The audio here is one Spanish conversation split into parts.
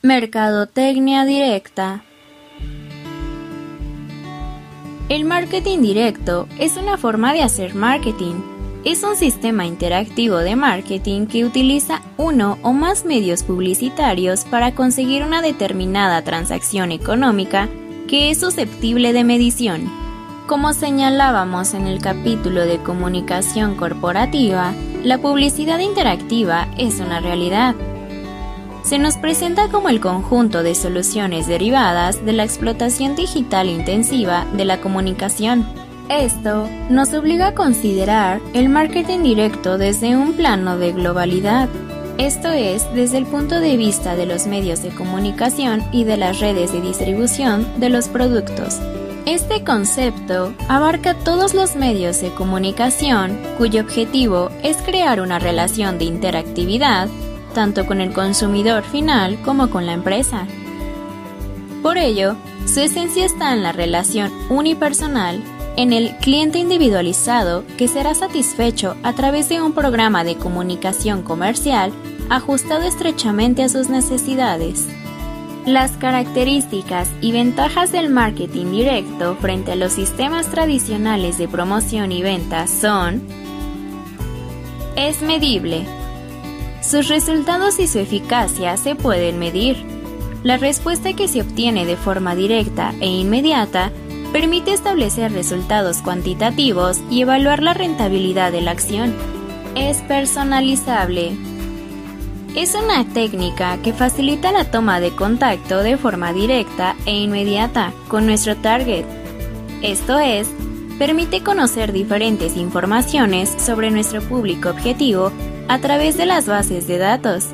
Mercadotecnia directa. El marketing directo es una forma de hacer marketing. Es un sistema interactivo de marketing que utiliza uno o más medios publicitarios para conseguir una determinada transacción económica que es susceptible de medición. Como señalábamos en el capítulo de comunicación corporativa, la publicidad interactiva es una realidad se nos presenta como el conjunto de soluciones derivadas de la explotación digital intensiva de la comunicación. Esto nos obliga a considerar el marketing directo desde un plano de globalidad, esto es, desde el punto de vista de los medios de comunicación y de las redes de distribución de los productos. Este concepto abarca todos los medios de comunicación cuyo objetivo es crear una relación de interactividad tanto con el consumidor final como con la empresa. Por ello, su esencia está en la relación unipersonal, en el cliente individualizado que será satisfecho a través de un programa de comunicación comercial ajustado estrechamente a sus necesidades. Las características y ventajas del marketing directo frente a los sistemas tradicionales de promoción y venta son es medible, sus resultados y su eficacia se pueden medir. La respuesta que se obtiene de forma directa e inmediata permite establecer resultados cuantitativos y evaluar la rentabilidad de la acción. Es personalizable. Es una técnica que facilita la toma de contacto de forma directa e inmediata con nuestro target. Esto es, permite conocer diferentes informaciones sobre nuestro público objetivo a través de las bases de datos,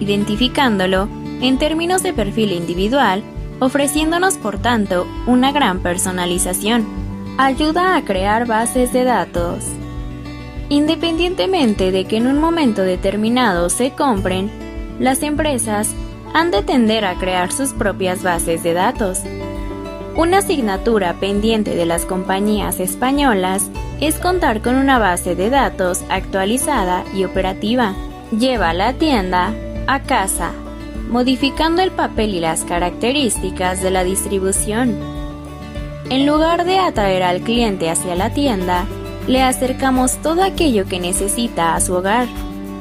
identificándolo en términos de perfil individual, ofreciéndonos por tanto una gran personalización. Ayuda a crear bases de datos. Independientemente de que en un momento determinado se compren, las empresas han de tender a crear sus propias bases de datos. Una asignatura pendiente de las compañías españolas es contar con una base de datos actualizada y operativa. Lleva la tienda a casa, modificando el papel y las características de la distribución. En lugar de atraer al cliente hacia la tienda, le acercamos todo aquello que necesita a su hogar,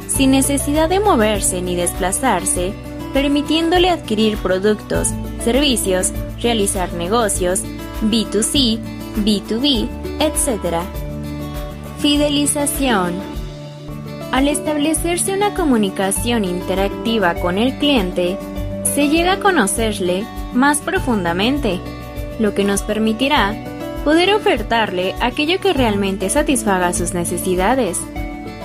sin necesidad de moverse ni desplazarse, permitiéndole adquirir productos, servicios, realizar negocios, B2C, B2B, etc. Fidelización. Al establecerse una comunicación interactiva con el cliente, se llega a conocerle más profundamente, lo que nos permitirá poder ofertarle aquello que realmente satisfaga sus necesidades.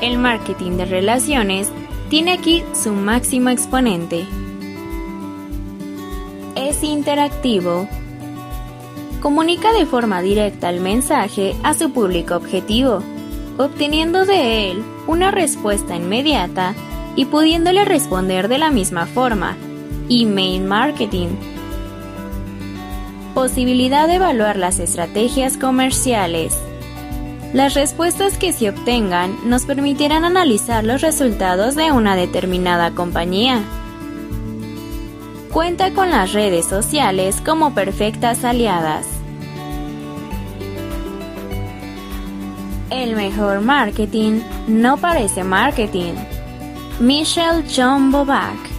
El marketing de relaciones tiene aquí su máximo exponente. Es interactivo. Comunica de forma directa el mensaje a su público objetivo obteniendo de él una respuesta inmediata y pudiéndole responder de la misma forma. Email marketing. Posibilidad de evaluar las estrategias comerciales. Las respuestas que se obtengan nos permitirán analizar los resultados de una determinada compañía. Cuenta con las redes sociales como perfectas aliadas. El mejor marketing no parece marketing. Michelle John Bobak